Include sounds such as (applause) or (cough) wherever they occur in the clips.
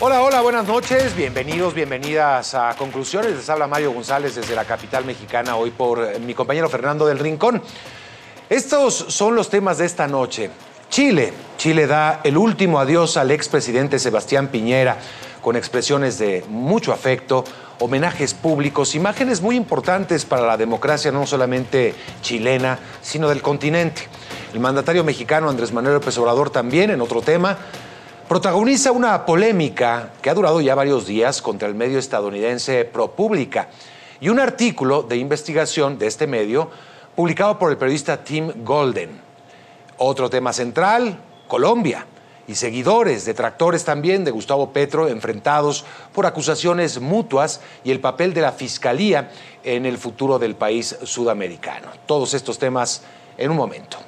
Hola, hola, buenas noches, bienvenidos, bienvenidas a Conclusiones. Les habla Mario González desde la capital mexicana, hoy por eh, mi compañero Fernando del Rincón. Estos son los temas de esta noche. Chile. Chile da el último adiós al expresidente Sebastián Piñera con expresiones de mucho afecto, homenajes públicos, imágenes muy importantes para la democracia no solamente chilena, sino del continente. El mandatario mexicano Andrés Manuel López Obrador también, en otro tema, protagoniza una polémica que ha durado ya varios días contra el medio estadounidense ProPublica y un artículo de investigación de este medio publicado por el periodista Tim Golden. Otro tema central, Colombia y seguidores, detractores también de Gustavo Petro enfrentados por acusaciones mutuas y el papel de la Fiscalía en el futuro del país sudamericano. Todos estos temas en un momento.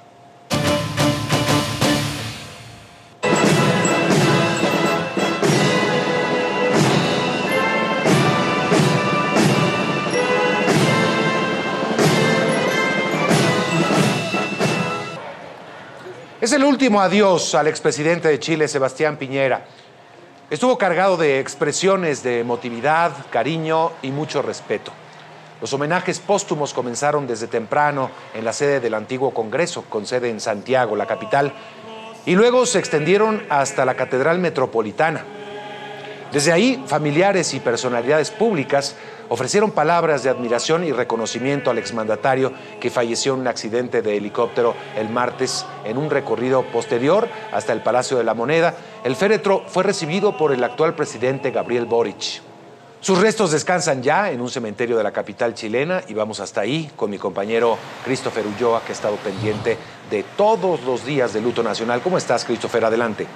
Es el último adiós al expresidente de Chile, Sebastián Piñera. Estuvo cargado de expresiones de emotividad, cariño y mucho respeto. Los homenajes póstumos comenzaron desde temprano en la sede del antiguo Congreso, con sede en Santiago, la capital, y luego se extendieron hasta la Catedral Metropolitana. Desde ahí, familiares y personalidades públicas ofrecieron palabras de admiración y reconocimiento al exmandatario que falleció en un accidente de helicóptero el martes en un recorrido posterior hasta el Palacio de la Moneda. El féretro fue recibido por el actual presidente Gabriel Boric. Sus restos descansan ya en un cementerio de la capital chilena y vamos hasta ahí con mi compañero Christopher Ulloa, que ha estado pendiente de todos los días de luto nacional. ¿Cómo estás, Christopher? Adelante.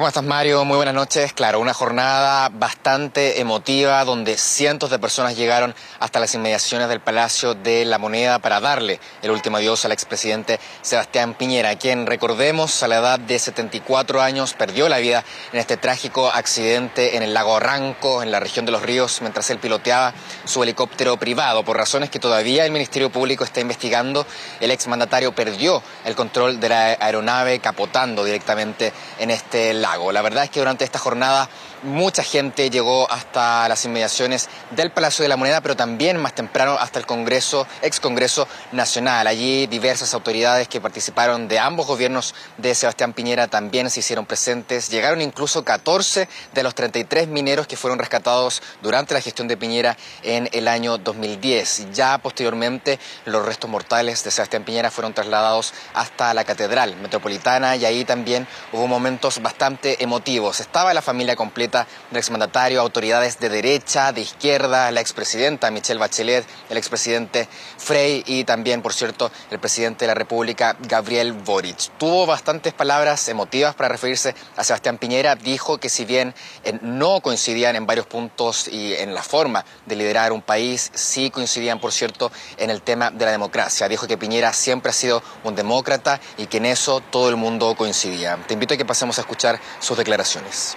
¿Cómo estás, Mario? Muy buenas noches. Claro, una jornada bastante emotiva donde cientos de personas llegaron hasta las inmediaciones del Palacio de la Moneda para darle el último adiós al expresidente Sebastián Piñera, quien, recordemos, a la edad de 74 años perdió la vida en este trágico accidente en el lago Arranco, en la región de los ríos, mientras él piloteaba su helicóptero privado. Por razones que todavía el Ministerio Público está investigando, el exmandatario perdió el control de la aeronave capotando directamente en este lago. La verdad es que durante esta jornada mucha gente llegó hasta las inmediaciones del Palacio de la Moneda, pero también más temprano hasta el Congreso, ex Congreso Nacional. Allí diversas autoridades que participaron de ambos gobiernos de Sebastián Piñera también se hicieron presentes. Llegaron incluso 14 de los 33 mineros que fueron rescatados durante la gestión de Piñera en el año 2010. Ya posteriormente los restos mortales de Sebastián Piñera fueron trasladados hasta la Catedral Metropolitana y ahí también hubo momentos bastante emotivos. Estaba la familia completa del exmandatario, autoridades de derecha, de izquierda, la expresidenta Michelle Bachelet, el expresidente Frey y también, por cierto, el presidente de la República, Gabriel Boric. Tuvo bastantes palabras emotivas para referirse a Sebastián Piñera. Dijo que si bien eh, no coincidían en varios puntos y en la forma de liderar un país, sí coincidían, por cierto, en el tema de la democracia. Dijo que Piñera siempre ha sido un demócrata y que en eso todo el mundo coincidía. Te invito a que pasemos a escuchar sus declaraciones.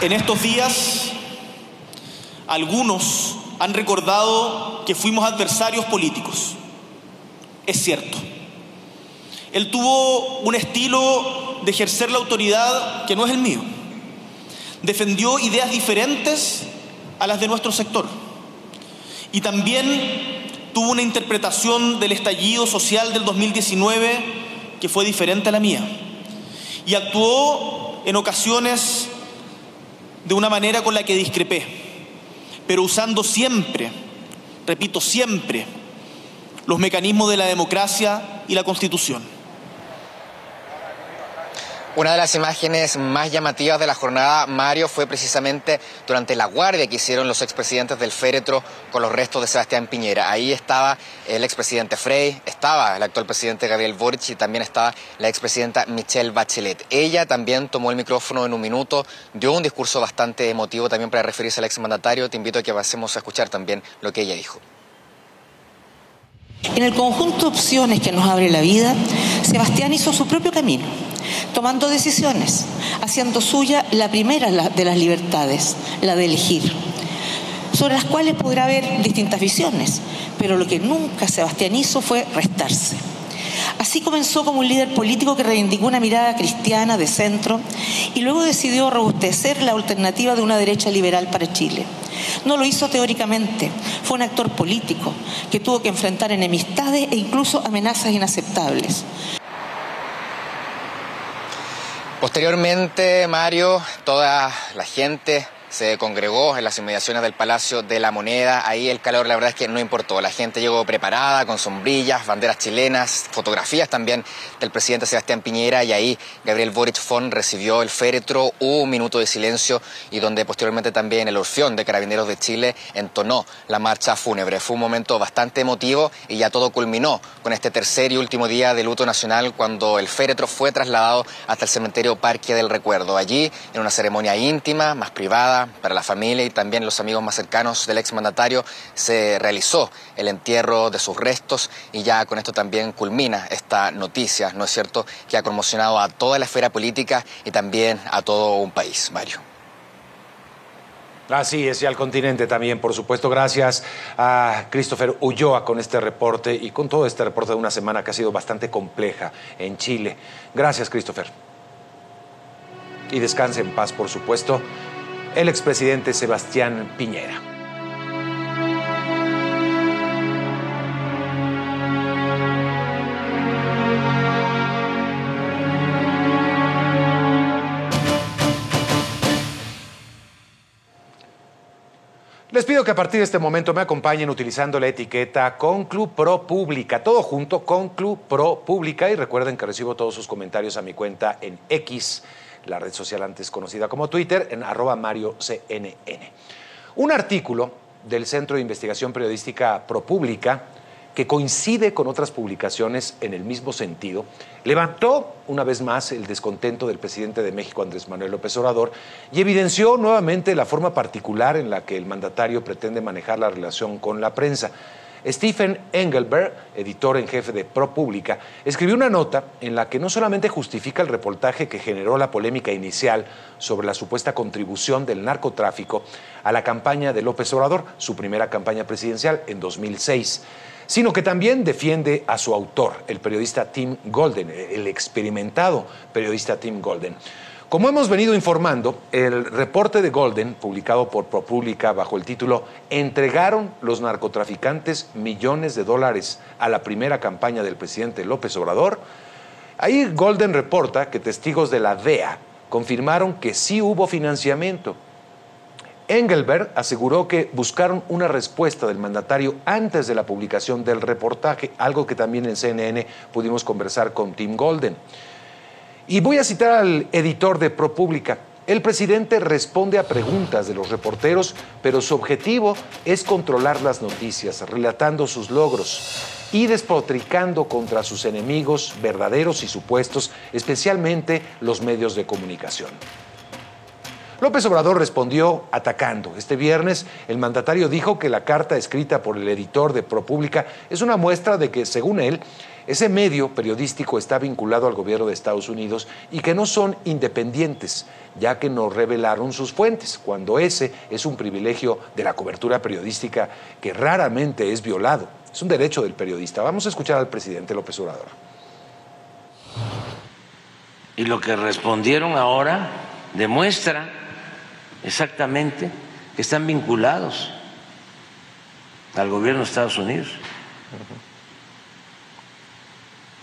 En estos días, algunos han recordado que fuimos adversarios políticos. Es cierto. Él tuvo un estilo de ejercer la autoridad que no es el mío. defendió ideas diferentes a las de nuestro sector y también tuvo una interpretación del estallido social del 2019 que fue diferente a la mía y actuó en ocasiones de una manera con la que discrepé, pero usando siempre, repito, siempre, los mecanismos de la democracia y la Constitución. Una de las imágenes más llamativas de la jornada, Mario, fue precisamente durante la guardia que hicieron los expresidentes del féretro con los restos de Sebastián Piñera. Ahí estaba el expresidente Frey, estaba el actual presidente Gabriel Boric y también estaba la expresidenta Michelle Bachelet. Ella también tomó el micrófono en un minuto, dio un discurso bastante emotivo también para referirse al exmandatario. Te invito a que pasemos a escuchar también lo que ella dijo. En el conjunto de opciones que nos abre la vida, Sebastián hizo su propio camino, tomando decisiones, haciendo suya la primera de las libertades, la de elegir, sobre las cuales podrá haber distintas visiones, pero lo que nunca Sebastián hizo fue restarse. Así comenzó como un líder político que reivindicó una mirada cristiana de centro y luego decidió robustecer la alternativa de una derecha liberal para Chile. No lo hizo teóricamente, fue un actor político que tuvo que enfrentar enemistades e incluso amenazas inaceptables. Posteriormente, Mario, toda la gente se congregó en las inmediaciones del Palacio de la Moneda. Ahí el calor, la verdad es que no importó. La gente llegó preparada, con sombrillas, banderas chilenas, fotografías también del presidente Sebastián Piñera. Y ahí Gabriel Boric Fon recibió el féretro, un minuto de silencio y donde posteriormente también el Orfeón de Carabineros de Chile entonó la marcha fúnebre. Fue un momento bastante emotivo y ya todo culminó con este tercer y último día de luto nacional cuando el féretro fue trasladado hasta el cementerio Parque del Recuerdo. Allí, en una ceremonia íntima, más privada, para la familia y también los amigos más cercanos del exmandatario, se realizó el entierro de sus restos y ya con esto también culmina esta noticia, ¿no es cierto?, que ha conmocionado a toda la esfera política y también a todo un país. Mario. Así es, y al continente también, por supuesto. Gracias a Christopher Ulloa con este reporte y con todo este reporte de una semana que ha sido bastante compleja en Chile. Gracias, Christopher. Y descanse en paz, por supuesto el expresidente Sebastián Piñera. Les pido que a partir de este momento me acompañen utilizando la etiqueta Conclu Pro Pública, todo junto, Conclu Pro Pública, y recuerden que recibo todos sus comentarios a mi cuenta en X la red social antes conocida como Twitter, en arroba Mario. Un artículo del Centro de Investigación Periodística ProPública, que coincide con otras publicaciones en el mismo sentido, levantó una vez más el descontento del presidente de México, Andrés Manuel López Obrador, y evidenció nuevamente la forma particular en la que el mandatario pretende manejar la relación con la prensa. Stephen Engelberg, editor en jefe de ProPublica, escribió una nota en la que no solamente justifica el reportaje que generó la polémica inicial sobre la supuesta contribución del narcotráfico a la campaña de López Obrador, su primera campaña presidencial en 2006, sino que también defiende a su autor, el periodista Tim Golden, el experimentado periodista Tim Golden. Como hemos venido informando, el reporte de Golden, publicado por ProPublica bajo el título ¿Entregaron los narcotraficantes millones de dólares a la primera campaña del presidente López Obrador? Ahí Golden reporta que testigos de la DEA confirmaron que sí hubo financiamiento. Engelberg aseguró que buscaron una respuesta del mandatario antes de la publicación del reportaje, algo que también en CNN pudimos conversar con Tim Golden. Y voy a citar al editor de ProPublica. El presidente responde a preguntas de los reporteros, pero su objetivo es controlar las noticias, relatando sus logros y despotricando contra sus enemigos verdaderos y supuestos, especialmente los medios de comunicación. López Obrador respondió atacando. Este viernes, el mandatario dijo que la carta escrita por el editor de ProPublica es una muestra de que, según él, ese medio periodístico está vinculado al gobierno de Estados Unidos y que no son independientes, ya que nos revelaron sus fuentes, cuando ese es un privilegio de la cobertura periodística que raramente es violado. Es un derecho del periodista. Vamos a escuchar al presidente López Obrador. Y lo que respondieron ahora demuestra exactamente que están vinculados al gobierno de Estados Unidos,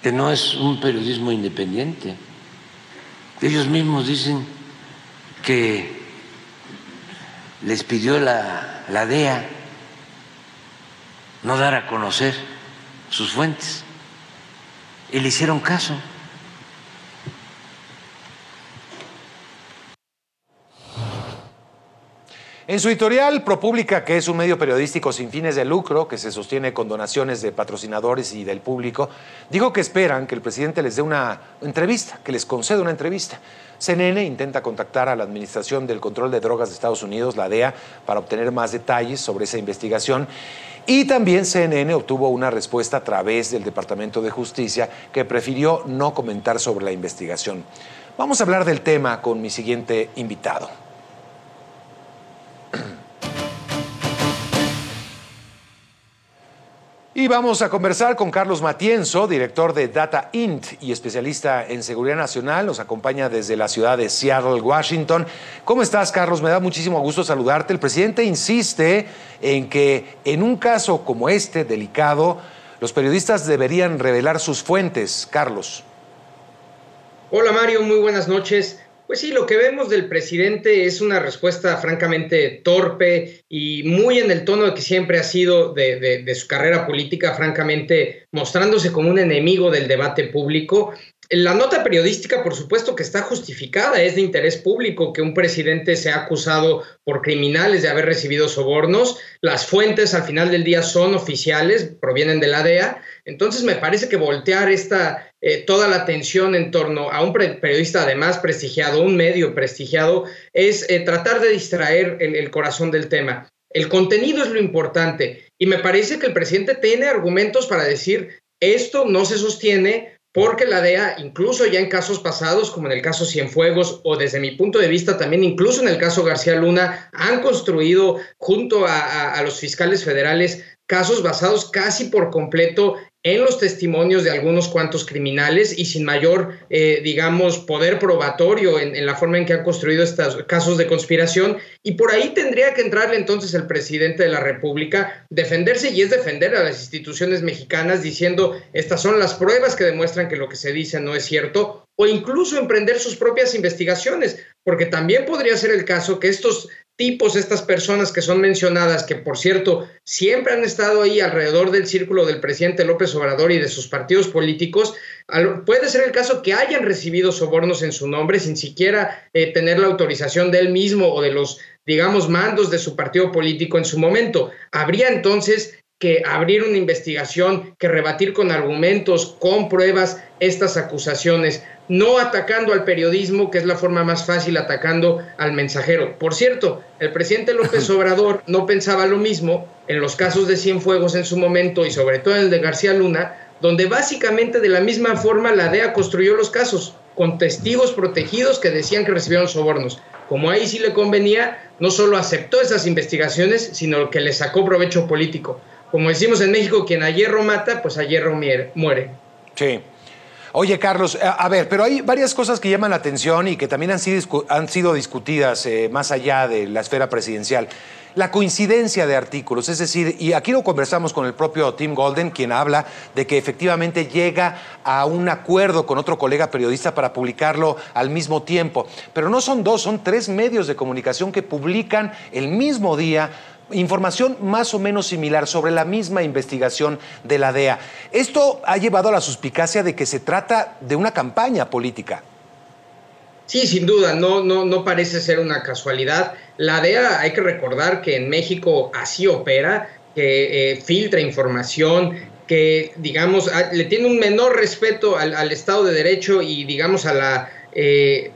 que no es un periodismo independiente. Ellos mismos dicen que les pidió la, la DEA no dar a conocer sus fuentes y le hicieron caso. En su editorial, ProPublica, que es un medio periodístico sin fines de lucro, que se sostiene con donaciones de patrocinadores y del público, dijo que esperan que el presidente les dé una entrevista, que les conceda una entrevista. CNN intenta contactar a la Administración del Control de Drogas de Estados Unidos, la DEA, para obtener más detalles sobre esa investigación. Y también CNN obtuvo una respuesta a través del Departamento de Justicia que prefirió no comentar sobre la investigación. Vamos a hablar del tema con mi siguiente invitado. Y vamos a conversar con Carlos Matienzo, director de Data Int y especialista en seguridad nacional. Nos acompaña desde la ciudad de Seattle, Washington. ¿Cómo estás, Carlos? Me da muchísimo gusto saludarte. El presidente insiste en que en un caso como este, delicado, los periodistas deberían revelar sus fuentes. Carlos. Hola, Mario. Muy buenas noches. Pues sí, lo que vemos del presidente es una respuesta francamente torpe y muy en el tono que siempre ha sido de, su carrera política, francamente mostrándose como un enemigo del debate público. La nota periodística, por supuesto, que está justificada, es de interés público que un presidente sea acusado por criminales de haber recibido sobornos. Las fuentes al final del día son oficiales, provienen de la DEA. Entonces me parece que voltear esta, eh, toda la atención en torno a un periodista además prestigiado, un medio prestigiado, es eh, tratar de distraer el, corazón del tema. El contenido es lo importante y me parece que el presidente tiene argumentos para decir esto no se sostiene porque la DEA, incluso ya en casos pasados, como en el caso Cienfuegos, o desde mi punto de vista también, incluso en el caso García Luna, han construido junto a los fiscales federales casos basados casi por completo en los testimonios de algunos cuantos criminales y sin mayor, eh, digamos, poder probatorio en, la forma en que han construido estos casos de conspiración. Y por ahí tendría que entrarle entonces el presidente de la República, defenderse y es defender a las instituciones mexicanas diciendo, estas son las pruebas que demuestran que lo que se dice no es cierto, o incluso emprender sus propias investigaciones, porque también podría ser el caso que estos tipos, estas personas que son mencionadas, que por cierto siempre han estado ahí alrededor del círculo del presidente López Obrador y de sus partidos políticos, puede ser el caso que hayan recibido sobornos en su nombre sin siquiera eh, tener la autorización de él mismo o de los, digamos, mandos de su partido político en su momento. Habría entonces que abrir una investigación, que rebatir con argumentos, con pruebas estas acusaciones no atacando al periodismo, que es la forma más fácil, atacando al mensajero. Por cierto, el presidente López (laughs) Obrador no pensaba lo mismo en los casos de Cienfuegos en su momento y sobre todo en el de García Luna, donde básicamente de la misma forma la DEA construyó los casos con testigos protegidos que decían que recibieron sobornos. Como ahí sí le convenía, no solo aceptó esas investigaciones, sino que le sacó provecho político. Como decimos en México, quien a hierro mata, pues a hierro muere. Sí. Oye, Carlos, a, ver, pero hay varias cosas que llaman la atención y que también han sido, han sido discutidas eh, más allá de la esfera presidencial. La coincidencia de artículos, es decir, y aquí lo conversamos con el propio Tim Golden, quien habla de que efectivamente llega a un acuerdo con otro colega periodista para publicarlo al mismo tiempo. Pero no son dos, son tres medios de comunicación que publican el mismo día información más o menos similar sobre la misma investigación de la DEA. Esto ha llevado a la suspicacia de que se trata de una campaña política. Sí, sin duda, no, no, no parece ser una casualidad. La DEA, hay que recordar que en México así opera, que eh, filtra información, que, digamos, le tiene un menor respeto al, Estado de Derecho y, digamos, a la eh,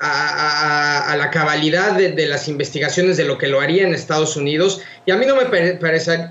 a, la cabalidad de, las investigaciones de lo que lo haría en Estados Unidos. Y a mí no me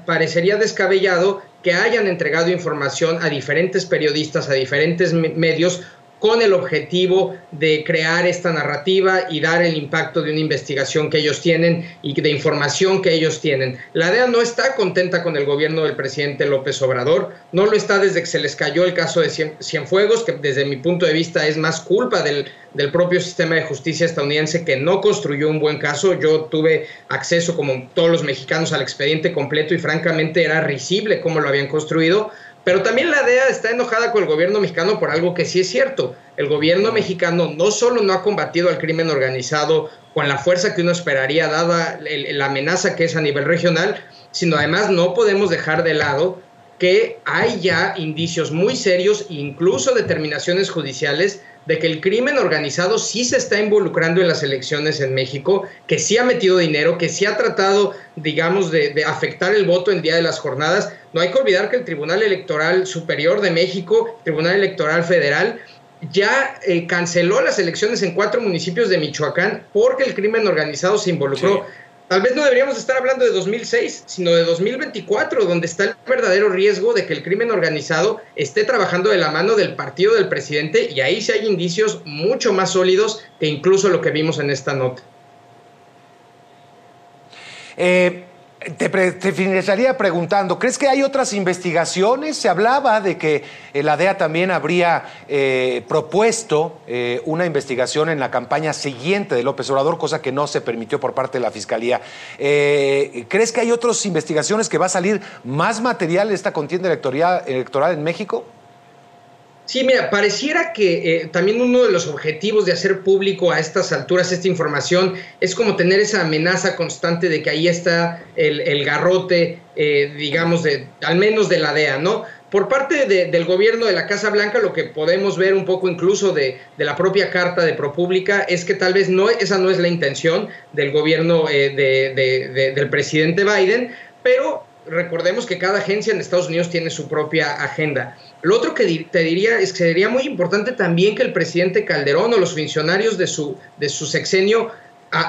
parecería descabellado que hayan entregado información a diferentes periodistas, a diferentes medios, con el objetivo de crear esta narrativa y dar el impacto de una investigación que ellos tienen y de información que ellos tienen. La DEA no está contenta con el gobierno del presidente López Obrador, no lo está desde que se les cayó el caso de Cienfuegos, que desde mi punto de vista es más culpa del, del propio sistema de justicia estadounidense que no construyó un buen caso. Yo tuve acceso, como todos los mexicanos, al expediente completo y francamente era risible cómo lo habían construido pero también la DEA está enojada con el gobierno mexicano por algo que sí es cierto. El gobierno mexicano no solo no ha combatido al crimen organizado con la fuerza que uno esperaría dada la amenaza que es a nivel regional, sino además no podemos dejar de lado que hay ya indicios muy serios, incluso determinaciones judiciales, de que el crimen organizado sí se está involucrando en las elecciones en México, que sí ha metido dinero, que sí ha tratado, digamos, de, afectar el voto en día de las jornadas. No hay que olvidar que el Tribunal Electoral Superior de México, Tribunal Electoral Federal, ya eh, canceló las elecciones en cuatro municipios de Michoacán porque el crimen organizado se involucró. Tal vez no deberíamos estar hablando de 2006, sino de 2024, donde está el verdadero riesgo de que el crimen organizado esté trabajando de la mano del partido del presidente y ahí sí hay indicios mucho más sólidos que incluso lo que vimos en esta nota. Eh, te, finalizaría preguntando, ¿crees que hay otras investigaciones? Se hablaba de que eh, la DEA también habría eh, propuesto eh, una investigación en la campaña siguiente de López Obrador, cosa que no se permitió por parte de la Fiscalía. ¿Crees que hay otras investigaciones que va a salir más material de esta contienda electoral en México? Sí, mira, pareciera que eh, también uno de los objetivos de hacer público a estas alturas esta información es como tener esa amenaza constante de que ahí está el, garrote, eh, digamos, de, al menos de la DEA, ¿no? Por parte del gobierno de la Casa Blanca, lo que podemos ver un poco incluso de, la propia carta de ProPública es que tal vez no, esa no es la intención del gobierno eh, del presidente Biden, pero recordemos que cada agencia en Estados Unidos tiene su propia agenda. Lo otro que te diría es que sería muy importante también que el presidente Calderón o los funcionarios de su, de su sexenio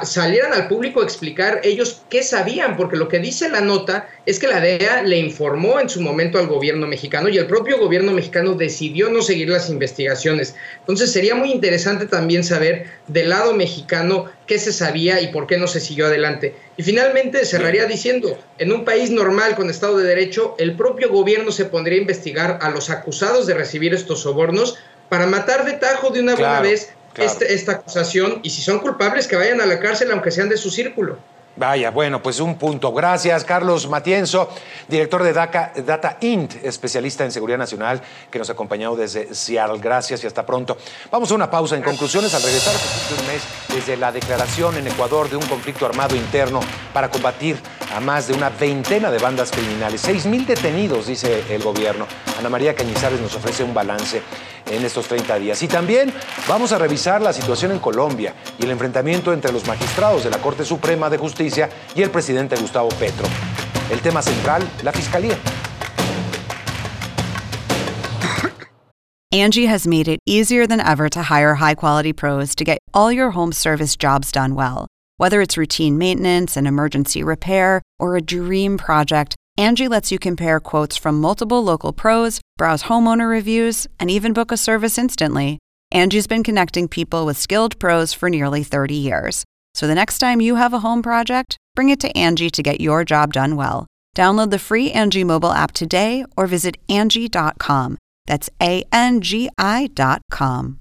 salieran al público a explicar ellos qué sabían, porque lo que dice la nota es que la DEA le informó en su momento al gobierno mexicano y el propio gobierno mexicano decidió no seguir las investigaciones. Entonces sería muy interesante también saber del lado mexicano qué se sabía y por qué no se siguió adelante. Y finalmente cerraría diciendo, en un país normal con Estado de Derecho, el propio gobierno se pondría a investigar a los acusados de recibir estos sobornos para matar de tajo de una buena vez este, esta acusación y si son culpables que vayan a la cárcel aunque sean de su círculo. Vaya, bueno, pues un punto. Gracias, Carlos Matienzo, director de Data, Data Int, especialista en seguridad nacional, que nos ha acompañado desde Seattle. Gracias y hasta pronto. Vamos a una pausa. En conclusiones, al regresar a un mes desde la declaración en Ecuador de un conflicto armado interno para combatir a más de una veintena de bandas criminales. Seis mil detenidos, dice el gobierno. Ana María Cañizares nos ofrece un balance en estos 30 días. Y también vamos a revisar la situación en Colombia y el enfrentamiento entre los magistrados de la Corte Suprema de Justicia y el presidente Gustavo Petro. El tema central, la fiscalía. Angie has made it easier than ever to hire high-quality pros to get all your home service jobs done well. Whether it's routine maintenance, an emergency repair, or a dream project, Angie lets you compare quotes from multiple local pros, browse homeowner reviews, and even book a service instantly. Angie's been connecting people with skilled pros for nearly 30 years. So the next time you have a home project, bring it to Angie to get your job done well. Download the free Angie mobile app today or visit Angie.com. That's A N G I.com.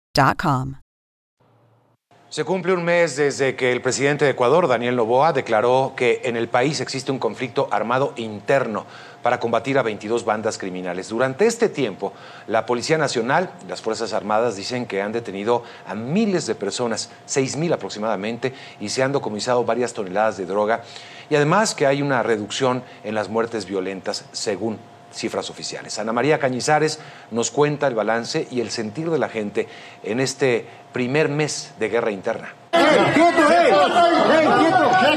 Se cumple un mes desde que el presidente de Ecuador, Daniel Noboa, declaró que en el país existe un conflicto armado interno para combatir a 22 bandas criminales. Durante este tiempo, la Policía Nacional y las Fuerzas Armadas dicen que han detenido a miles de personas, 6.000 aproximadamente, y se han decomisado varias toneladas de droga, y además que hay una reducción en las muertes violentas, según cifras oficiales. Ana María Cañizares nos cuenta el balance y el sentir de la gente en este primer mes de guerra interna.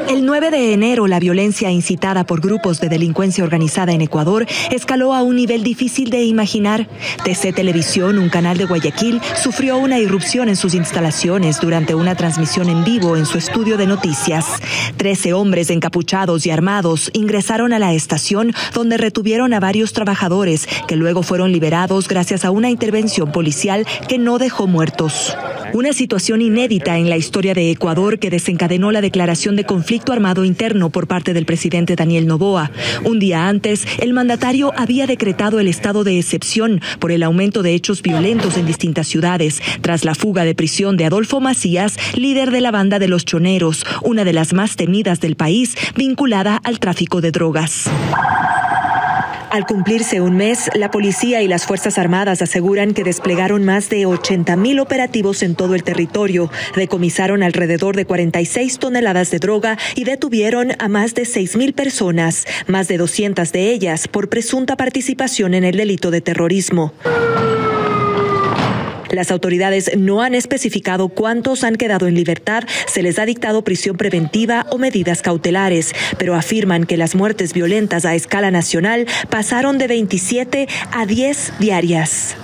El 9 de enero, la violencia incitada por grupos de delincuencia organizada en Ecuador escaló a un nivel difícil de imaginar. TC Televisión, un canal de Guayaquil, sufrió una irrupción en sus instalaciones durante una transmisión en vivo en su estudio de noticias. Trece hombres encapuchados y armados ingresaron a la estación donde retuvieron a varios trabajadores que luego fueron liberados gracias a una intervención policial que no dejó muertos. Una situación inédita en la historia de Ecuador que desencadenó la declaración de conflicto armado interno por parte del presidente Daniel Noboa. Un día antes, el mandatario había decretado el estado de excepción por el aumento de hechos violentos en distintas ciudades, tras la fuga de prisión de Adolfo Macías, líder de la banda de los Choneros, una de las más temidas del país, vinculada al tráfico de drogas. Al cumplirse un mes, la policía y las Fuerzas Armadas aseguran que desplegaron más de 80 mil operativos en todo el territorio, decomisaron alrededor de 46 toneladas de droga y detuvieron a más de 6 mil personas, más de 200 de ellas por presunta participación en el delito de terrorismo. Las autoridades no han especificado cuántos han quedado en libertad, se les ha dictado prisión preventiva o medidas cautelares, pero afirman que las muertes violentas a escala nacional pasaron de 27 a 10 diarias.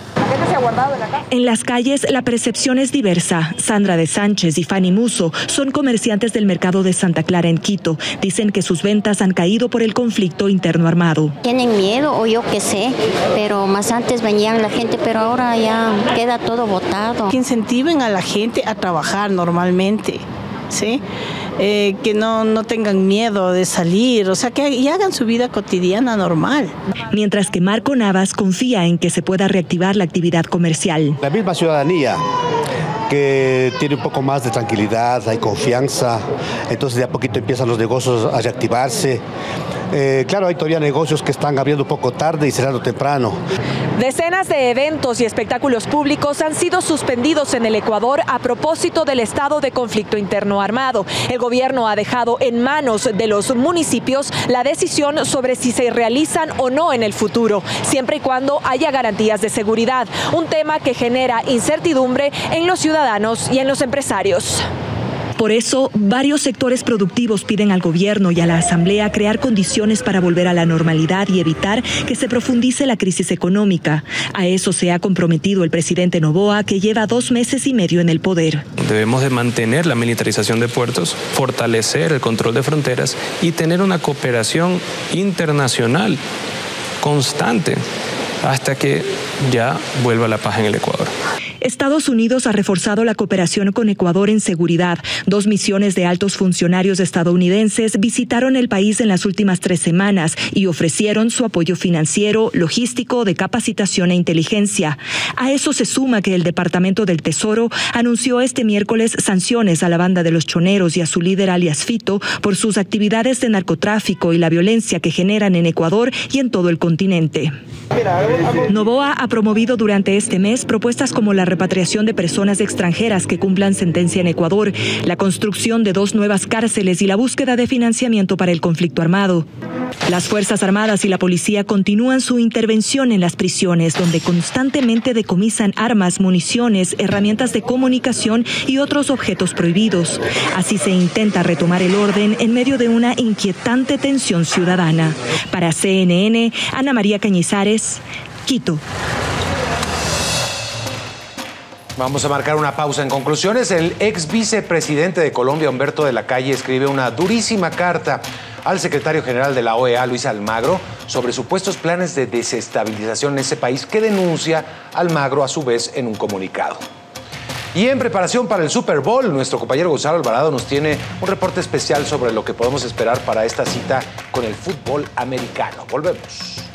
En las calles la percepción es diversa. Sandra de Sánchez y Fanny Muso son comerciantes del mercado de Santa Clara en Quito. Dicen que sus ventas han caído por el conflicto interno armado. Tienen miedo o yo qué sé, pero más antes venían la gente, pero ahora ya queda todo botado. Que incentiven a la gente a trabajar normalmente. ¿sí? Eh, que no, no tengan miedo de salir, o sea, que y hagan su vida cotidiana normal. Mientras que Marco Navas confía en que se pueda reactivar la actividad comercial. La misma ciudadanía que tiene un poco más de tranquilidad, hay confianza, entonces de a poquito empiezan los negocios a reactivarse. Eh, claro, hay todavía negocios que están abriendo poco tarde y cerrando temprano. Decenas de eventos y espectáculos públicos han sido suspendidos en el Ecuador a propósito del estado de conflicto interno armado. El gobierno ha dejado en manos de los municipios la decisión sobre si se realizan o no en el futuro, siempre y cuando haya garantías de seguridad, un tema que genera incertidumbre en los ciudadanos y en los empresarios. Por eso, varios sectores productivos piden al gobierno y a la Asamblea crear condiciones para volver a la normalidad y evitar que se profundice la crisis económica. A eso se ha comprometido el presidente Novoa, que lleva dos meses y medio en el poder. Debemos de mantener la militarización de puertos, fortalecer el control de fronteras y tener una cooperación internacional constante hasta que ya vuelva la paz en el Ecuador. Estados Unidos ha reforzado la cooperación con Ecuador en seguridad. Dos misiones de altos funcionarios estadounidenses visitaron el país en las últimas tres semanas y ofrecieron su apoyo financiero, logístico, de capacitación e inteligencia. A eso se suma que el Departamento del Tesoro anunció este miércoles sanciones a la banda de los choneros y a su líder alias Fito por sus actividades de narcotráfico y la violencia que generan en Ecuador y en todo el continente. Novoa ha promovido durante este mes propuestas como la repatriación de personas extranjeras que cumplan sentencia en Ecuador, la construcción de dos nuevas cárceles y la búsqueda de financiamiento para el conflicto armado. Las Fuerzas Armadas y la policía continúan su intervención en las prisiones, donde constantemente decomisan armas, municiones, herramientas de comunicación y otros objetos prohibidos. Así se intenta retomar el orden en medio de una inquietante tensión ciudadana. Para CNN, Ana María Cañizares, Quito. Vamos a marcar una pausa. En conclusiones, el ex vicepresidente de Colombia, Humberto de la Calle, escribe una durísima carta al secretario general de la OEA, Luis Almagro, sobre supuestos planes de desestabilización en ese país que denuncia Almagro a su vez en un comunicado. Y en preparación para el Super Bowl, nuestro compañero Gonzalo Alvarado nos tiene un reporte especial sobre lo que podemos esperar para esta cita con el fútbol americano. Volvemos.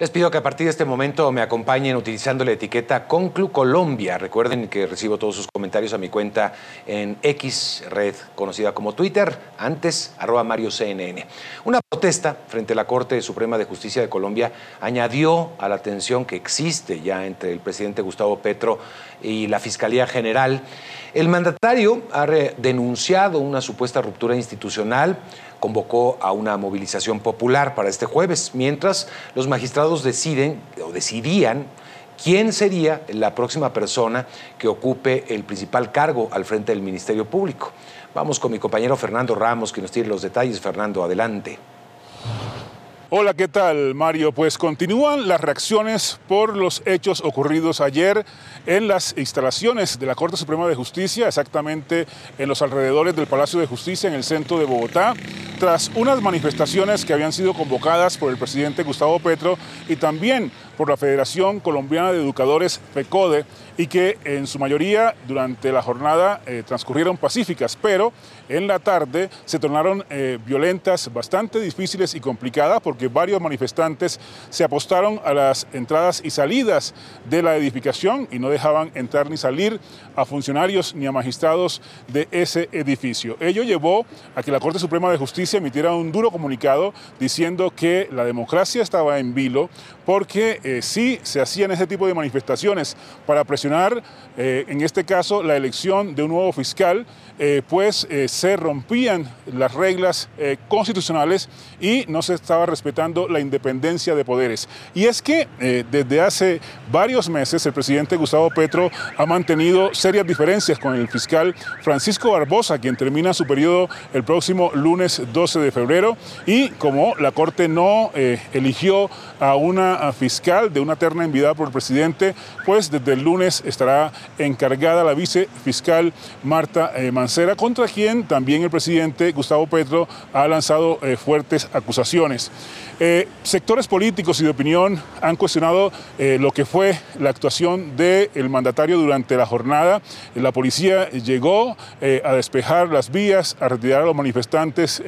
Les pido que a partir de este momento me acompañen utilizando la etiqueta Conclu Colombia. Recuerden que recibo todos sus comentarios a mi cuenta en X, red conocida como Twitter, antes arroba Mario CNN. Una protesta frente a la Corte Suprema de Justicia de Colombia añadió a la tensión que existe ya entre el presidente Gustavo Petro y la Fiscalía General. El mandatario ha denunciado una supuesta ruptura institucional convocó a una movilización popular para este jueves, mientras los magistrados deciden o decidían quién sería la próxima persona que ocupe el principal cargo al frente del Ministerio Público. Vamos con mi compañero Fernando Ramos, que nos tiene los detalles. Fernando, adelante. Hola, ¿qué tal, Mario? Pues continúan las reacciones por los hechos ocurridos ayer en las instalaciones de la Corte Suprema de Justicia, exactamente en los alrededores del Palacio de Justicia, en el centro de Bogotá, tras unas manifestaciones que habían sido convocadas por el presidente Gustavo Petro y también por la Federación Colombiana de Educadores, FECODE, y que en su mayoría durante la jornada eh, transcurrieron pacíficas, pero en la tarde se tornaron eh, violentas, bastante difíciles y complicadas, porque varios manifestantes se apostaron a las entradas y salidas de la edificación y no dejaban entrar ni salir a funcionarios ni a magistrados de ese edificio. Ello llevó a que la Corte Suprema de Justicia emitiera un duro comunicado diciendo que la democracia estaba en vilo porque eh, sí se hacían ese tipo de manifestaciones para presionar, eh, en este caso, la elección de un nuevo fiscal, eh, pues se rompían las reglas constitucionales y no se estaba respetando la independencia de poderes. Y es que desde hace varios meses el presidente Gustavo Petro ha mantenido serias diferencias con el fiscal Francisco Barbosa, quien termina su periodo el próximo lunes 12 de febrero, y como la Corte no eligió a una fiscal de una terna enviada por el presidente, pues desde el lunes estará encargada la vicefiscal Marta eh, Mancera, contra quien también el presidente Gustavo Petro ha lanzado eh, fuertes acusaciones. Eh, sectores políticos y de opinión han cuestionado lo que fue la actuación del mandatario durante la jornada. La policía llegó a despejar las vías, a retirar a los manifestantes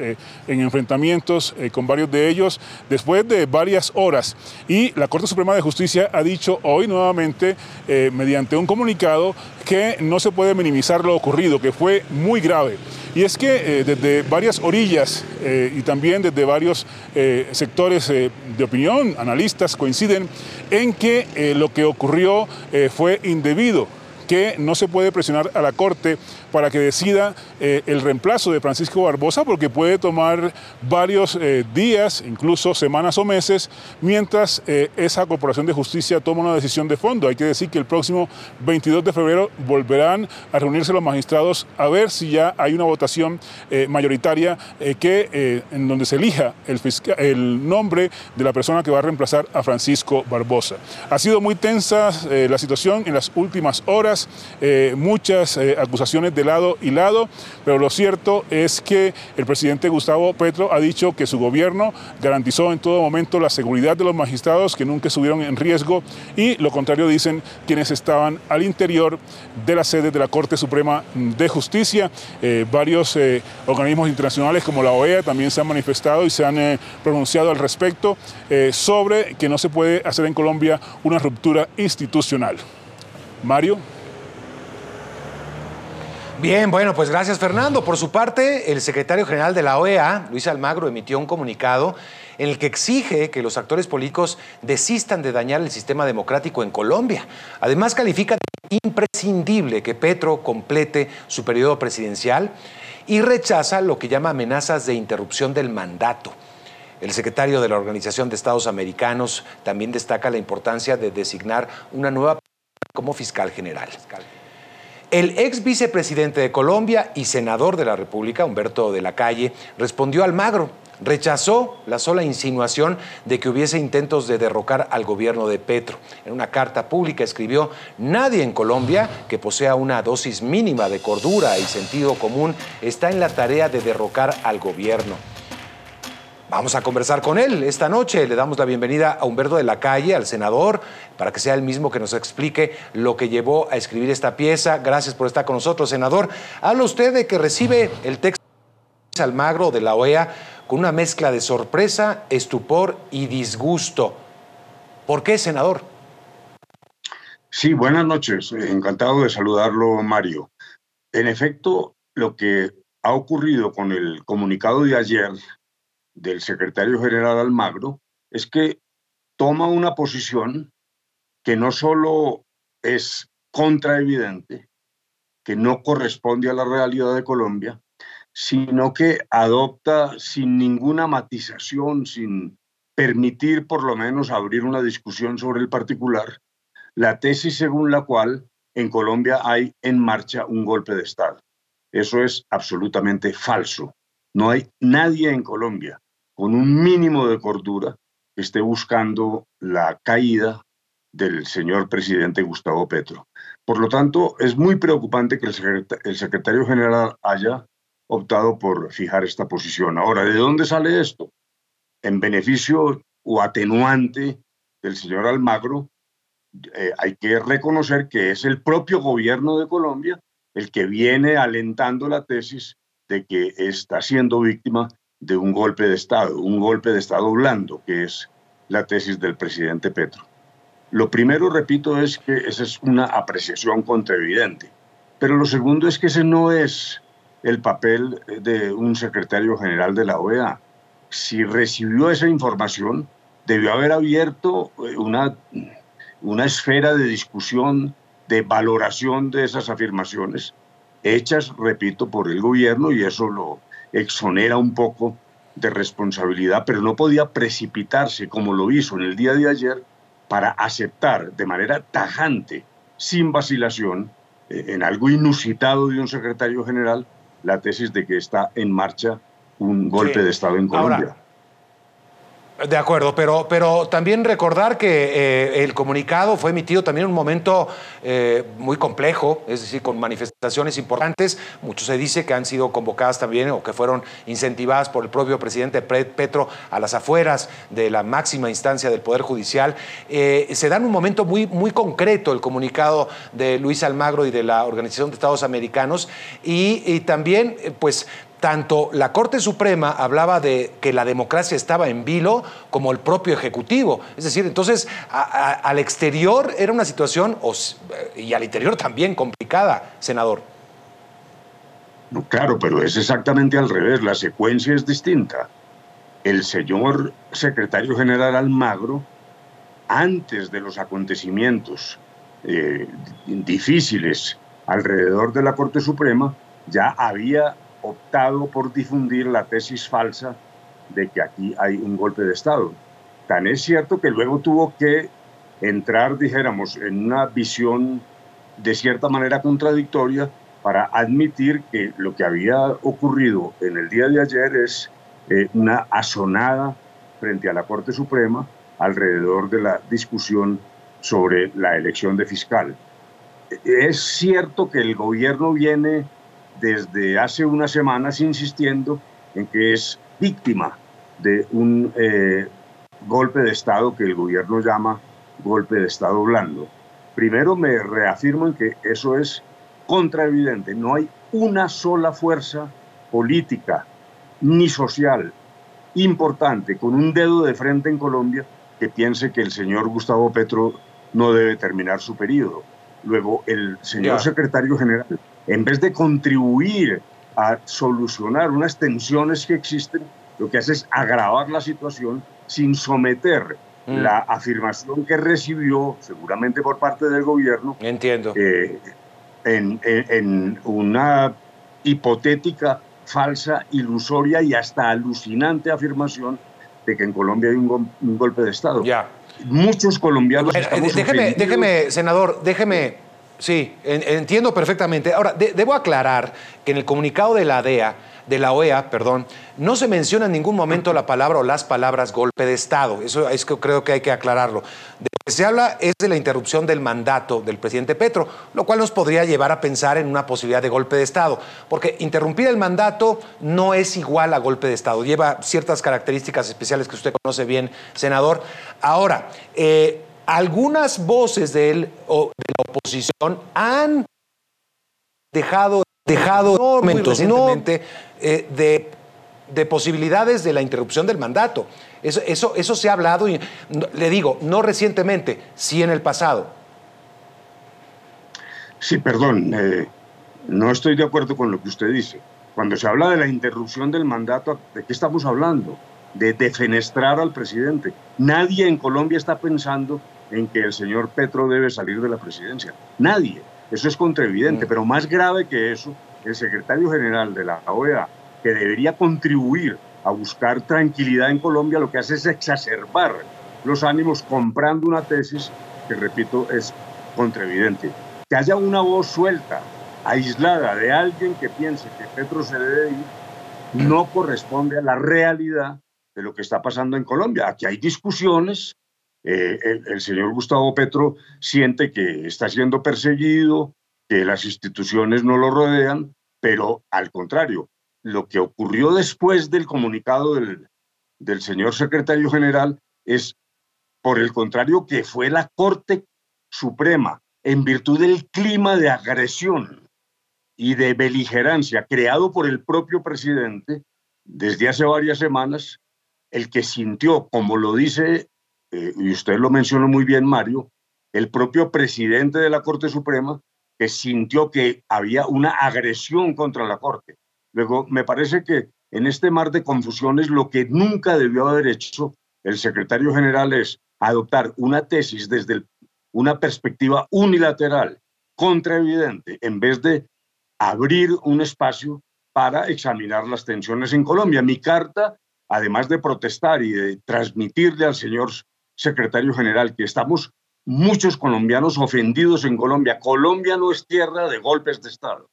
en enfrentamientos con varios de ellos después de varias horas. Y la Corte Suprema de Justicia ha dicho hoy nuevamente, eh, mediante un comunicado, que no se puede minimizar lo ocurrido, que fue muy grave. Y es que eh, desde varias orillas eh, y también desde varios sectores de opinión, analistas, coinciden en que lo que ocurrió fue indebido que no se puede presionar a la Corte para que decida eh, el reemplazo de Francisco Barbosa, porque puede tomar varios eh, días, incluso semanas o meses, mientras eh, esa Corporación de Justicia toma una decisión de fondo. Hay que decir que el próximo 22 de febrero volverán a reunirse los magistrados a ver si ya hay una votación mayoritaria en donde se elija el, nombre de la persona que va a reemplazar a Francisco Barbosa. Ha sido muy tensa la situación en las últimas horas. Muchas acusaciones de lado y lado, pero lo cierto es que el presidente Gustavo Petro ha dicho que su gobierno garantizó en todo momento la seguridad de los magistrados, que nunca estuvieron en riesgo, y lo contrario dicen quienes estaban al interior de la sede de la Corte Suprema de Justicia. Eh, varios organismos internacionales como la OEA también se han manifestado y se han pronunciado al respecto sobre que no se puede hacer en Colombia una ruptura institucional. Mario. Bien, bueno, pues gracias Fernando. Por su parte, el secretario general de la OEA, Luis Almagro, emitió un comunicado en el que exige que los actores políticos desistan de dañar el sistema democrático en Colombia. Además, califica de imprescindible que Petro complete su periodo presidencial y rechaza lo que llama amenazas de interrupción del mandato. El secretario de la Organización de Estados Americanos también destaca la importancia de designar una nueva como fiscal general. El ex vicepresidente de Colombia y senador de la República, Humberto de la Calle, respondió al Magro. Rechazó la sola insinuación de que hubiese intentos de derrocar al gobierno de Petro. En una carta pública escribió, nadie en Colombia que posea una dosis mínima de cordura y sentido común está en la tarea de derrocar al gobierno. Vamos a conversar con él esta noche. Le damos la bienvenida a Humberto de la Calle, al senador, para que sea el mismo que nos explique lo que llevó a escribir esta pieza. Gracias por estar con nosotros, senador. Habla usted de que recibe el texto de Almagro de la OEA con una mezcla de sorpresa, estupor y disgusto. ¿Por qué, senador? Sí, buenas noches. Encantado de saludarlo, Mario. En efecto, lo que ha ocurrido con el comunicado de ayer del secretario general Almagro es que toma una posición que no solo es contraevidente, que no corresponde a la realidad de Colombia, sino que adopta sin ninguna matización, sin permitir por lo menos abrir una discusión sobre el particular, la tesis según la cual en Colombia hay en marcha un golpe de Estado. Eso es absolutamente falso. No hay nadie en Colombia con un mínimo de cordura que esté buscando la caída del señor presidente Gustavo Petro. Por lo tanto, es muy preocupante que el secretario general haya optado por fijar esta posición. Ahora, ¿de dónde sale esto? En beneficio o atenuante del señor Almagro, eh, hay que reconocer que es el propio gobierno de Colombia el que viene alentando la tesis de que está siendo víctima de un golpe de Estado, un golpe de Estado blando, que es la tesis del presidente Petro. Lo primero, repito, es que esa es una apreciación contraevidente, pero lo segundo es que ese no es el papel de un secretario general de la OEA. Si recibió esa información, debió haber abierto eh, una, una esfera de discusión, de valoración de esas afirmaciones, hechas, repito, por el gobierno y eso lo exonera un poco de responsabilidad, pero no podía precipitarse como lo hizo en el día de ayer para aceptar de manera tajante, sin vacilación, eh, en algo inusitado de un secretario general, la tesis de que está en marcha un golpe de Estado en Colombia. De acuerdo, pero, pero también recordar que eh, el comunicado fue emitido también en un momento eh, muy complejo, es decir, con manifestaciones importantes. Mucho se dice que han sido convocadas también o que fueron incentivadas por el propio presidente Petro a las afueras de la máxima instancia del Poder Judicial. Eh, se da en un momento muy, muy concreto el comunicado de Luis Almagro y de la Organización de Estados Americanos y, y también, pues, tanto la Corte Suprema hablaba de que la democracia estaba en vilo como el propio Ejecutivo. Es decir, entonces al exterior era una situación, y al interior también complicada, senador. No, claro, pero es exactamente al revés, la secuencia es distinta. El señor secretario general Almagro, antes de los acontecimientos eh, difíciles alrededor de la Corte Suprema, ya había optado por difundir la tesis falsa de que aquí hay un golpe de Estado. Tan es cierto que luego tuvo que entrar, dijéramos, en una visión de cierta manera contradictoria para admitir que lo que había ocurrido en el día de ayer es eh, una asonada frente a la Corte Suprema alrededor de la discusión sobre la elección de fiscal. Es cierto que el gobierno viene desde hace unas semanas insistiendo en que es víctima de un eh, golpe de Estado que el gobierno llama golpe de Estado blando. Primero me reafirmo en que eso es contraevidente. No hay una sola fuerza política ni social importante con un dedo de frente en Colombia que piense que el señor Gustavo Petro no debe terminar su periodo. Luego, el señor secretario general en vez de contribuir a solucionar unas tensiones que existen, lo que hace es agravar la situación sin someter mm. la afirmación que recibió, seguramente por parte del gobierno, Entiendo. Eh, en, una hipotética, falsa, ilusoria y hasta alucinante afirmación de que en Colombia hay un, golpe de Estado. Ya. Muchos colombianos. Eh, déjeme, déjeme, senador, déjeme Sí, entiendo perfectamente. Ahora, debo aclarar que en el comunicado de la DEA, de la OEA, perdón, no se menciona en ningún momento la palabra o las palabras golpe de Estado. Eso es que creo que hay que aclararlo. De lo que se habla es de la interrupción del mandato del presidente Petro, lo cual nos podría llevar a pensar en una posibilidad de golpe de Estado, porque interrumpir el mandato no es igual a golpe de Estado. Lleva ciertas características especiales que usted conoce bien, senador. Ahora, eh, algunas voces de él o de la oposición han dejado, dejado no, eh, de, de posibilidades de la interrupción del mandato. Eso, eso, eso se ha hablado y le digo, no recientemente, sí en el pasado. Sí, perdón, eh, no estoy de acuerdo con lo que usted dice. Cuando se habla de la interrupción del mandato, ¿de qué estamos hablando? De defenestrar al presidente. Nadie en Colombia está pensando en que el señor Petro debe salir de la presidencia. Nadie. Eso es contraevidente. Mm. Pero más grave que eso, el secretario general de la OEA, que debería contribuir a buscar tranquilidad en Colombia, lo que hace es exacerbar los ánimos comprando una tesis que, repito, es contraevidente. Que haya una voz suelta, aislada de alguien que piense que Petro se debe ir, no corresponde a la realidad de lo que está pasando en Colombia. Aquí hay discusiones, eh, el, señor Gustavo Petro siente que está siendo perseguido, que las instituciones no lo rodean, pero al contrario, lo que ocurrió después del comunicado del, del señor secretario general es, por el contrario, que fue la Corte Suprema, en virtud del clima de agresión y de beligerancia creado por el propio presidente desde hace varias semanas, el que sintió, como lo dice, eh, y usted lo mencionó muy bien, Mario, el propio presidente de la Corte Suprema, que sintió que había una agresión contra la Corte. Luego, me parece que en este mar de confusiones lo que nunca debió haber hecho el secretario general es adoptar una tesis desde una perspectiva unilateral, contraevidente, en vez de abrir un espacio para examinar las tensiones en Colombia. Mi carta, además de protestar y de transmitirle al señor secretario general que estamos muchos colombianos ofendidos en Colombia. Colombia no es tierra de golpes de Estado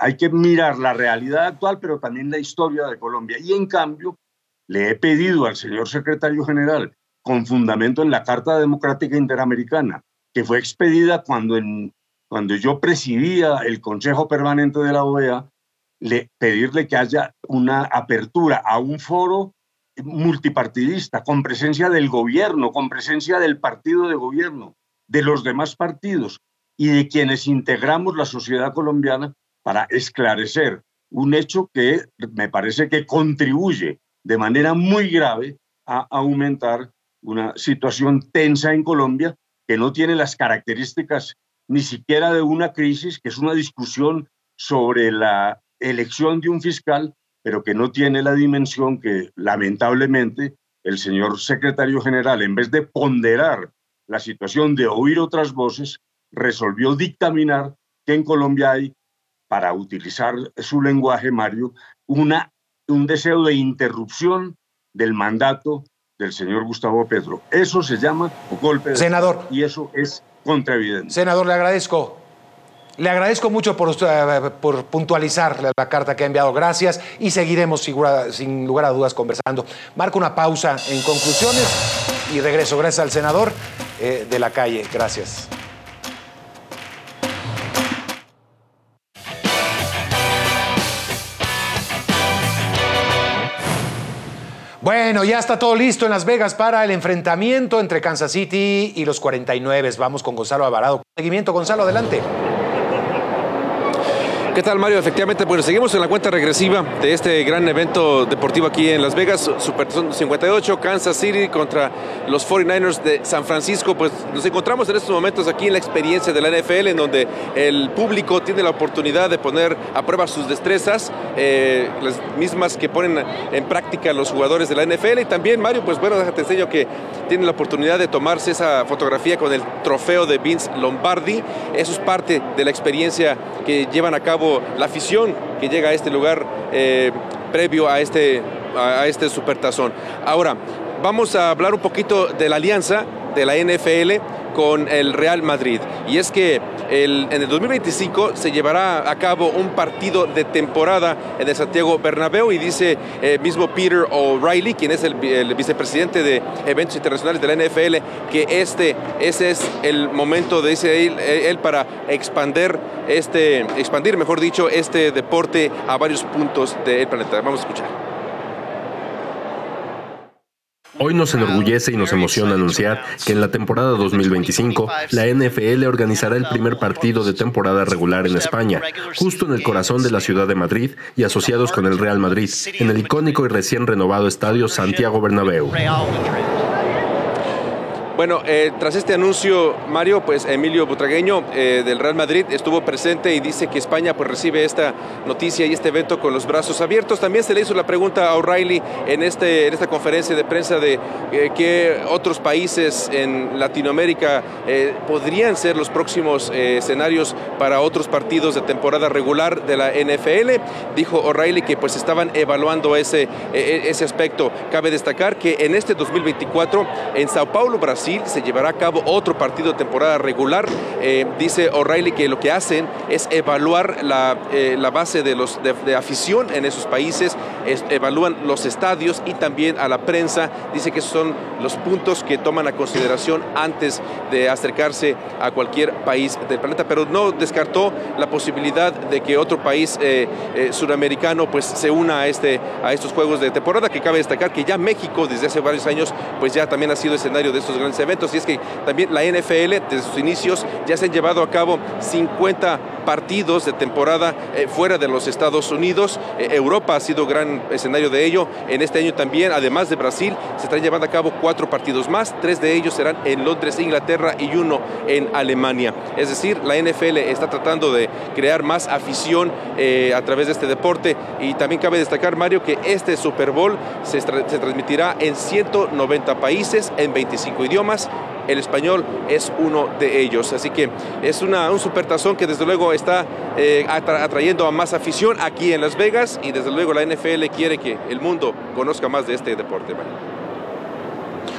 hay que mirar la realidad actual, pero también la historia de Colombia. Y en cambio, le he pedido al señor secretario general, con fundamento en la Carta Democrática Interamericana, que fue expedida cuando, cuando yo presidía el Consejo Permanente de la OEA, le, pedirle que haya una apertura a un foro multipartidista, con presencia del gobierno, con presencia del partido de gobierno, de los demás partidos, y de quienes integramos la sociedad colombiana para esclarecer un hecho que me parece que contribuye de manera muy grave a aumentar una situación tensa en Colombia que no tiene las características ni siquiera de una crisis, que es una discusión sobre la elección de un fiscal, pero que no tiene la dimensión que lamentablemente el señor secretario general, en vez de ponderar la situación de oír otras voces, resolvió dictaminar que en Colombia hay, para utilizar su lenguaje, Mario, una, un deseo de interrupción del mandato del señor Gustavo Petro. Eso se llama golpe de Senador. Y eso es contraevidente. Senador, le agradezco. Le agradezco mucho por, eh, por puntualizar la, carta que ha enviado. Gracias y seguiremos sin lugar a dudas conversando. Marco una pausa en conclusiones y regreso. Gracias al senador eh, de la calle. Gracias. Bueno, ya está todo listo en Las Vegas para el enfrentamiento entre Kansas City y los 49. Vamos con Gonzalo Alvarado. Seguimiento, Gonzalo, adelante. ¿Qué tal, Mario? Efectivamente, pues seguimos en la cuenta regresiva de este gran evento deportivo aquí en Las Vegas, Super 58, Kansas City contra los 49ers de San Francisco. Pues nos encontramos en estos momentos aquí en la experiencia de la NFL, en donde el público tiene la oportunidad de poner a prueba sus destrezas, eh, las mismas que ponen en práctica los jugadores de la NFL. Y también, Mario, pues bueno, déjate enseño que tiene la oportunidad de tomarse esa fotografía con el trofeo de Vince Lombardi. Eso es parte de la experiencia que llevan a cabo la afición que llega a este lugar eh, previo a este, a este supertazón. Ahora, vamos a hablar un poquito de la alianza de la NFL con el Real Madrid. Y es que en el 2025 se llevará a cabo un partido de temporada en el Santiago Bernabéu y dice eh, mismo Peter O'Reilly, quien es el, vicepresidente de eventos internacionales de la NFL, que este ese es el momento, dice él, él para expandir este, expandir, mejor dicho, este deporte a varios puntos del planeta. Vamos a escuchar. Hoy nos enorgullece y nos emociona anunciar que en la temporada 2025 la NFL organizará el primer partido de temporada regular en España, justo en el corazón de la ciudad de Madrid y asociados con el Real Madrid, en el icónico y recién renovado estadio Santiago Bernabéu. Bueno, eh, tras este anuncio, Mario, pues Emilio Butragueño eh, del Real Madrid estuvo presente y dice que España pues recibe esta noticia y este evento con los brazos abiertos. También se le hizo la pregunta a O'Reilly en, este, en esta conferencia de prensa de eh, qué otros países en Latinoamérica podrían ser los próximos escenarios para otros partidos de temporada regular de la NFL. Dijo O'Reilly que pues estaban evaluando ese, e, e, ese aspecto. Cabe destacar que en este 2024 en Sao Paulo, Brasil, se llevará a cabo otro partido de temporada regular. Eh, dice O'Reilly que lo que hacen es evaluar la, eh, la base de, los, de, afición en esos países, evalúan los estadios y también a la prensa. Dice que son los puntos que toman a consideración antes de acercarse a cualquier país del planeta, pero no descartó la posibilidad de que otro país eh, suramericano pues se una a, este, a estos juegos de temporada, que cabe destacar que ya México desde hace varios años pues ya también ha sido escenario de estos grandes eventos. Y es que también la NFL, desde sus inicios, ya se han llevado a cabo 50 partidos de temporada eh, fuera de los Estados Unidos. Eh, Europa ha sido gran escenario de ello. En este año también, además de Brasil, se están llevando a cabo cuatro partidos más. Tres de ellos serán en Londres, Inglaterra y uno en Alemania. Es decir, la NFL está tratando de crear más afición eh, a través de este deporte. Y también cabe destacar, Mario, que este Super Bowl se transmitirá en 190 países, en 25 idiomas el español es uno de ellos. Así que es una, un supertazón que desde luego está eh, atrayendo a más afición aquí en Las Vegas y desde luego la NFL quiere que el mundo conozca más de este deporte.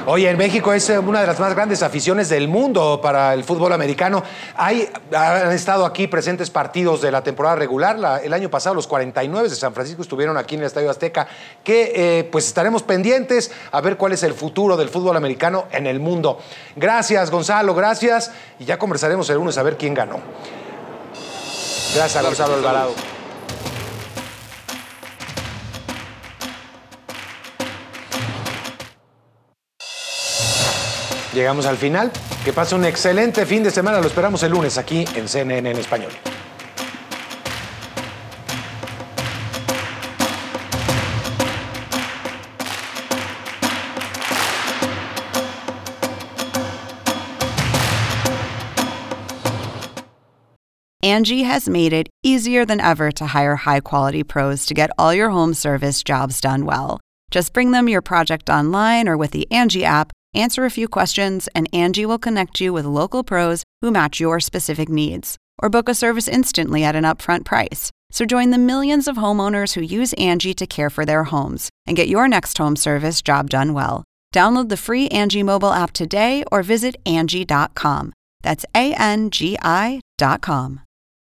Oye, en México es eh, una de las más grandes aficiones del mundo para el fútbol americano. Hay, han estado aquí presentes partidos de la temporada regular. el año pasado los 49 de San Francisco estuvieron aquí en el Estadio Azteca, que eh, pues estaremos pendientes a ver cuál es el futuro del fútbol americano en el mundo. Gracias, Gonzalo, gracias. Y ya conversaremos el lunes a ver quién ganó. Gracias, Gonzalo Alvarado. Llegamos al final. Que pase un excelente fin de semana. Lo esperamos el lunes aquí en CNN en español. Angie has made it easier than ever to hire high quality pros to get all your home service jobs done well. Just bring them your project online or with the Angie app Answer a few questions, and Angie will connect you with local pros who match your specific needs. Or book a service instantly at an upfront price. So join the millions of homeowners who use Angie to care for their homes and get your next home service job done well. Download the free Angie mobile app today or visit Angie.com. That's A N G I.com.